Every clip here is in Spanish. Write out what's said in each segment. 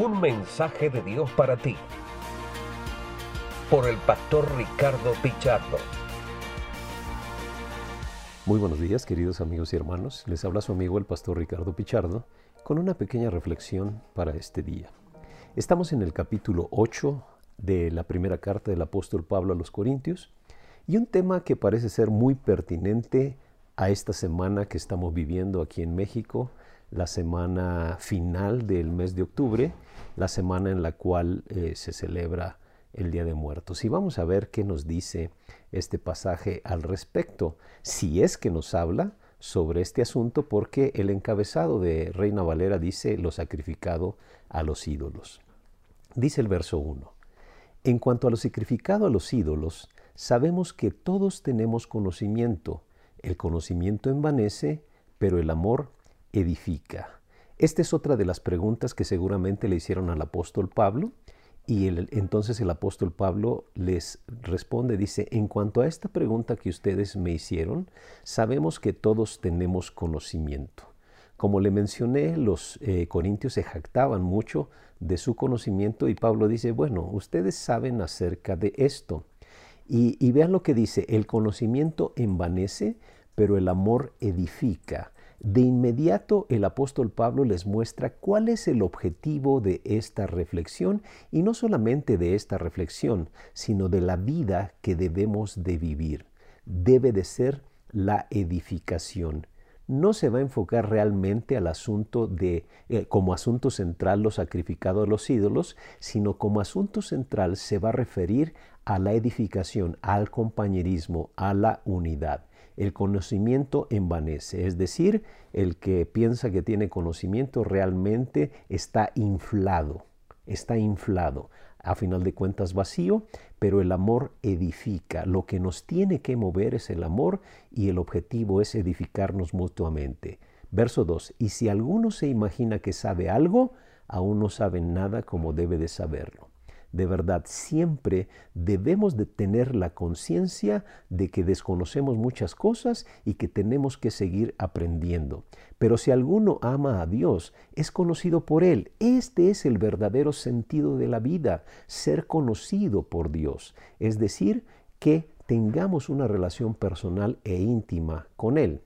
Un mensaje de Dios para ti. Por el pastor Ricardo Pichardo. Muy buenos días, queridos amigos y hermanos. Les habla su amigo el pastor Ricardo Pichardo con una pequeña reflexión para este día. Estamos en el capítulo 8 de la primera carta del apóstol Pablo a los Corintios y un tema que parece ser muy pertinente a esta semana que estamos viviendo aquí en México, la semana final del mes de octubre, la semana en la cual eh, se celebra el Día de Muertos. Y vamos a ver qué nos dice este pasaje al respecto, si es que nos habla sobre este asunto, porque el encabezado de Reina Valera dice lo sacrificado a los ídolos. Dice el verso 1. En cuanto a lo sacrificado a los ídolos, sabemos que todos tenemos conocimiento, el conocimiento envanece, pero el amor edifica. Esta es otra de las preguntas que seguramente le hicieron al apóstol Pablo y entonces el apóstol Pablo les responde, dice, en cuanto a esta pregunta que ustedes me hicieron, sabemos que todos tenemos conocimiento. Como le mencioné, los eh, corintios se jactaban mucho de su conocimiento y Pablo dice, bueno, ustedes saben acerca de esto. Y, vean lo que dice, el conocimiento envanece, pero el amor edifica. De inmediato el apóstol Pablo les muestra cuál es el objetivo de esta reflexión y no solamente de esta reflexión, sino de la vida que debemos de vivir. Debe de ser la edificación. No se va a enfocar realmente al asunto de eh, como asunto central lo sacrificado a los ídolos, sino como asunto central se va a referir a la edificación, al compañerismo, a la unidad. El conocimiento envanece, es decir, el que piensa que tiene conocimiento realmente está inflado, está inflado. A final de cuentas vacío, pero el amor edifica. Lo que nos tiene que mover es el amor y el objetivo es edificarnos mutuamente. Verso 2. Y si alguno se imagina que sabe algo, aún no sabe nada como debe de saberlo de verdad siempre debemos de tener la conciencia de que desconocemos muchas cosas y que tenemos que seguir aprendiendo. Pero si alguno ama a Dios, es conocido por Él. Este es el verdadero sentido de la vida, ser conocido por Dios. Es decir, que tengamos una relación personal e íntima con Él.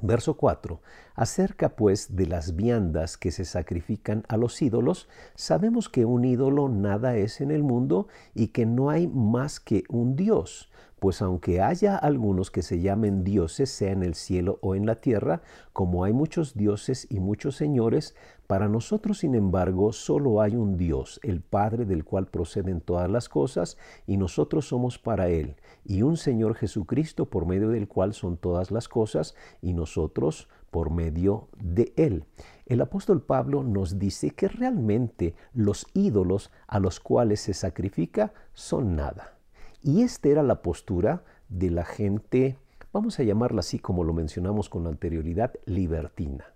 Verso 4. Acerca pues de las viandas que se sacrifican a los ídolos, sabemos que un ídolo nada es en el mundo y que no hay más que un Dios. Pues aunque haya algunos que se llamen dioses, sea en el cielo o en la tierra, como hay muchos dioses y muchos señores, para nosotros, sin embargo, solo hay un Dios, el Padre del cual proceden todas las cosas, y nosotros somos para Él, y un Señor Jesucristo por medio del cual son todas las cosas, y nosotros por medio de Él. El apóstol Pablo nos dice que realmente los ídolos a los cuales se sacrifica son nada. Y esta era la postura de la gente, vamos a llamarla así como lo mencionamos con anterioridad, libertina.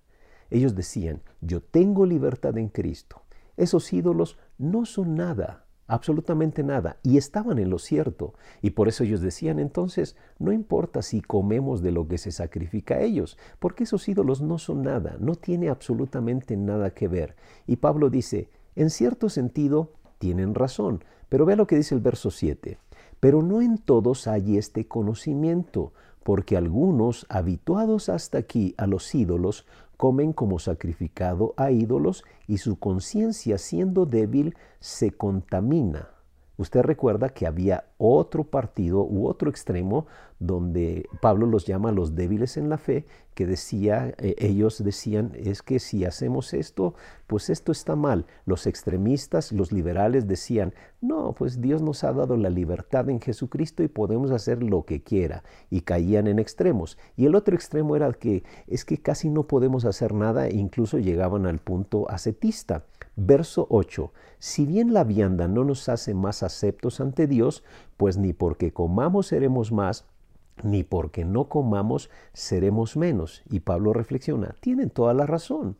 Ellos decían, yo tengo libertad en Cristo. Esos ídolos no son nada, absolutamente nada, y estaban en lo cierto. Y por eso ellos decían entonces, no importa si comemos de lo que se sacrifica a ellos, porque esos ídolos no son nada, no tiene absolutamente nada que ver. Y Pablo dice, en cierto sentido, tienen razón, pero vea lo que dice el verso 7. Pero no en todos hay este conocimiento, porque algunos, habituados hasta aquí a los ídolos, comen como sacrificado a ídolos y su conciencia siendo débil se contamina. Usted recuerda que había otro partido u otro extremo donde Pablo los llama los débiles en la fe, que decía, eh, ellos decían, es que si hacemos esto, pues esto está mal. Los extremistas, los liberales decían, no, pues Dios nos ha dado la libertad en Jesucristo y podemos hacer lo que quiera. Y caían en extremos. Y el otro extremo era que es que casi no podemos hacer nada e incluso llegaban al punto ascetista. Verso 8. Si bien la vianda no nos hace más aceptos ante Dios, pues ni porque comamos seremos más, ni porque no comamos seremos menos. Y Pablo reflexiona, tienen toda la razón.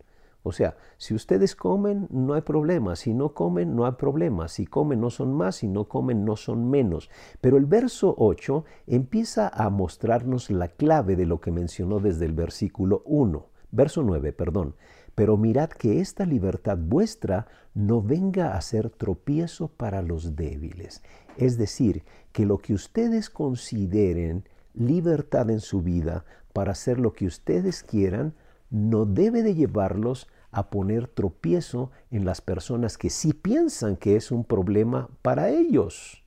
O sea, si ustedes comen, no hay problema. Si no comen, no hay problema. Si comen, no son más. Si no comen, no son menos. Pero el verso 8 empieza a mostrarnos la clave de lo que mencionó desde el versículo 1. Verso 9, perdón. Pero mirad que esta libertad vuestra no venga a ser tropiezo para los débiles. Es decir, que lo que ustedes consideren libertad en su vida para hacer lo que ustedes quieran, no debe de llevarlos a poner tropiezo en las personas que sí piensan que es un problema para ellos.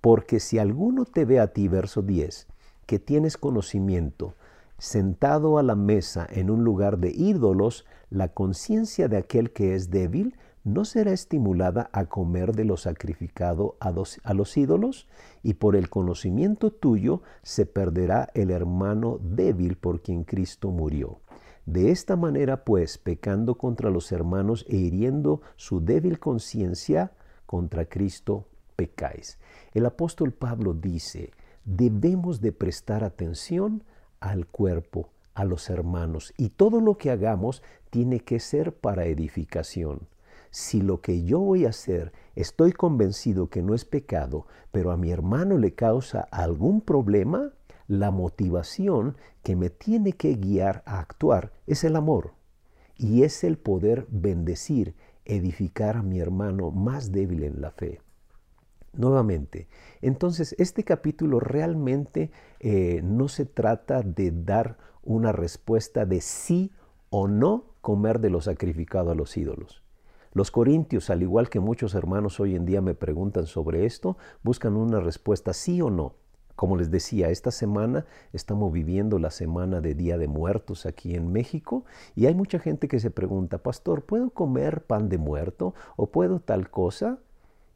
Porque si alguno te ve a ti, verso 10, que tienes conocimiento, sentado a la mesa en un lugar de ídolos, la conciencia de aquel que es débil no será estimulada a comer de lo sacrificado a los, ídolos, y por el conocimiento tuyo se perderá el hermano débil por quien Cristo murió. De esta manera, pues, pecando contra los hermanos e hiriendo su débil conciencia, contra Cristo pecáis. El apóstol Pablo dice, debemos de prestar atención al cuerpo, a los hermanos, y todo lo que hagamos tiene que ser para edificación. Si lo que yo voy a hacer estoy convencido que no es pecado, pero a mi hermano le causa algún problema, la motivación que me tiene que guiar a actuar es el amor y es el poder bendecir, edificar a mi hermano más débil en la fe. Nuevamente, entonces este capítulo realmente eh, no se trata de dar una respuesta de sí o no comer de lo sacrificado a los ídolos. Los corintios, al igual que muchos hermanos hoy en día me preguntan sobre esto, buscan una respuesta sí o no. Como les decía, esta semana estamos viviendo la semana de Día de Muertos aquí en México y hay mucha gente que se pregunta, pastor, ¿puedo comer pan de muerto o puedo tal cosa?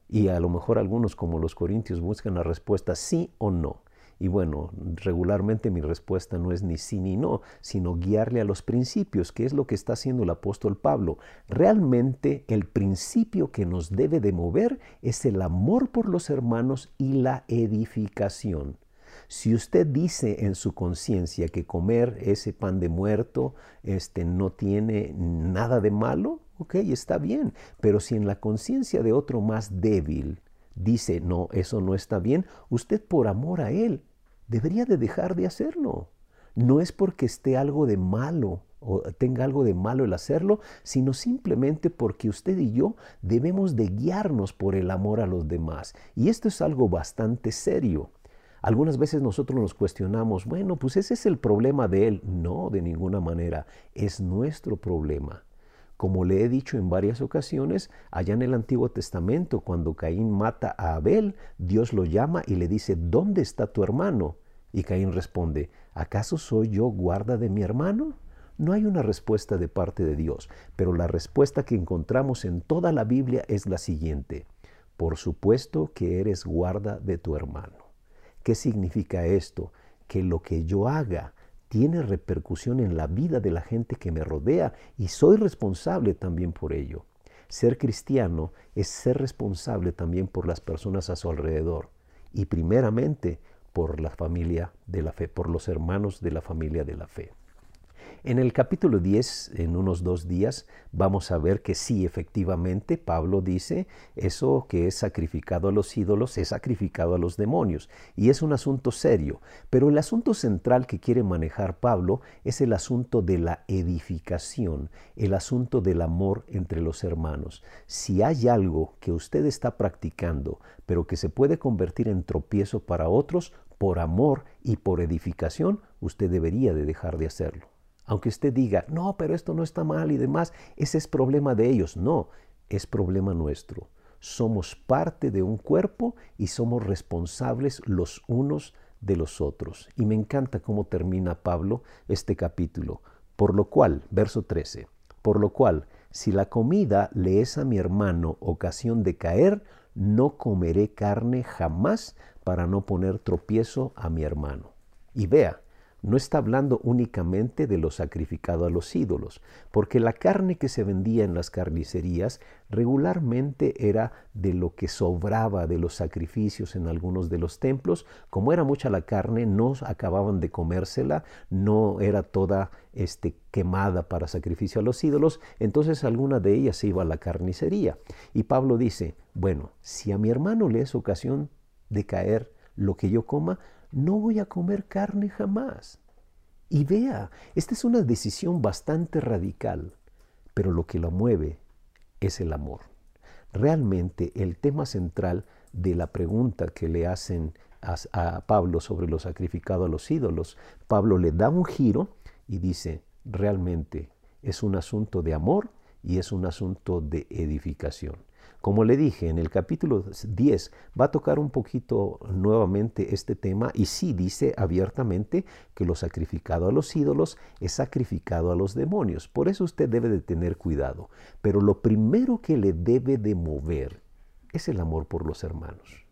Y a lo mejor algunos como los corintios buscan la respuesta sí o no. Y bueno, regularmente mi respuesta no es ni sí ni no, sino guiarle a los principios, que es lo que está haciendo el apóstol Pablo. Realmente el principio que nos debe de mover es el amor por los hermanos y la edificación. Si usted dice en su conciencia que comer ese pan de muerto este, no tiene nada de malo, ok, está bien. Pero si en la conciencia de otro más débil dice, no, eso no está bien, usted por amor a él debería de dejar de hacerlo. No es porque esté algo de malo o tenga algo de malo el hacerlo, sino simplemente porque usted y yo debemos de guiarnos por el amor a los demás. Y esto es algo bastante serio. Algunas veces nosotros nos cuestionamos, bueno, pues ese es el problema de él. No, de ninguna manera, es nuestro problema. Como le he dicho en varias ocasiones, allá en el Antiguo Testamento, cuando Caín mata a Abel, Dios lo llama y le dice, ¿dónde está tu hermano? Y Caín responde, ¿acaso soy yo guarda de mi hermano? No hay una respuesta de parte de Dios, pero la respuesta que encontramos en toda la Biblia es la siguiente. Por supuesto que eres guarda de tu hermano. ¿Qué significa esto? Que lo que yo haga tiene repercusión en la vida de la gente que me rodea y soy responsable también por ello. Ser cristiano es ser responsable también por las personas a su alrededor y primeramente por la familia de la fe, por los hermanos de la familia de la fe. En el capítulo 10, en unos dos días, vamos a ver que sí, efectivamente, Pablo dice, eso que es sacrificado a los ídolos es sacrificado a los demonios. Y es un asunto serio. Pero el asunto central que quiere manejar Pablo es el asunto de la edificación, el asunto del amor entre los hermanos. Si hay algo que usted está practicando, pero que se puede convertir en tropiezo para otros, por amor y por edificación, usted debería de dejar de hacerlo. Aunque usted diga, no, pero esto no está mal y demás, ese es problema de ellos. No, es problema nuestro. Somos parte de un cuerpo y somos responsables los unos de los otros. Y me encanta cómo termina Pablo este capítulo. Por lo cual, verso 13, por lo cual, si la comida le es a mi hermano ocasión de caer, no comeré carne jamás para no poner tropiezo a mi hermano. Y vea, no está hablando únicamente de lo sacrificado a los ídolos, porque la carne que se vendía en las carnicerías regularmente era de lo que sobraba de los sacrificios en algunos de los templos. Como era mucha la carne, no acababan de comérsela, no era toda este, quemada para sacrificio a los ídolos, entonces alguna de ellas se iba a la carnicería. Y Pablo dice, bueno, si a mi hermano le es ocasión de caer lo que yo coma, no voy a comer carne jamás. Y vea, esta es una decisión bastante radical, pero lo que lo mueve es el amor. Realmente el tema central de la pregunta que le hacen a, Pablo sobre lo sacrificado a los ídolos, Pablo le da un giro y dice, realmente es un asunto de amor y es un asunto de edificación. Como le dije, en el capítulo 10 va a tocar un poquito nuevamente este tema y sí dice abiertamente que lo sacrificado a los ídolos es sacrificado a los demonios. Por eso usted debe de tener cuidado. Pero lo primero que le debe de mover es el amor por los hermanos.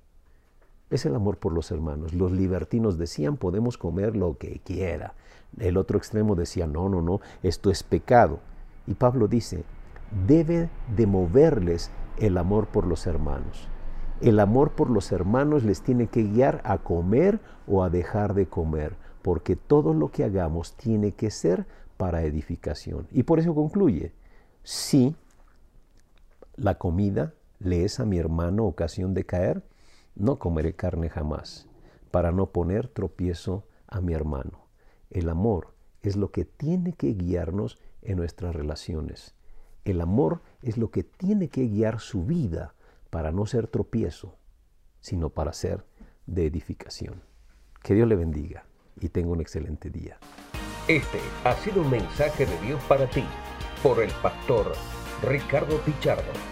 Es el amor por los hermanos. Los libertinos decían podemos comer lo que quiera. El otro extremo decía no, no, no, esto es pecado. Y Pablo dice, debe de moverles el amor por los hermanos. El amor por los hermanos les tiene que guiar a comer o a dejar de comer, porque todo lo que hagamos tiene que ser para edificación. Y por eso concluye, si la comida le es a mi hermano ocasión de caer, no comeré carne jamás, para no poner tropiezo a mi hermano. El amor es lo que tiene que guiarnos en nuestras relaciones. El amor es lo que tiene que guiar su vida para no ser tropiezo, sino para ser de edificación. Que Dios le bendiga y tenga un excelente día. Este ha sido un mensaje de Dios para ti por el pastor Ricardo Pichardo.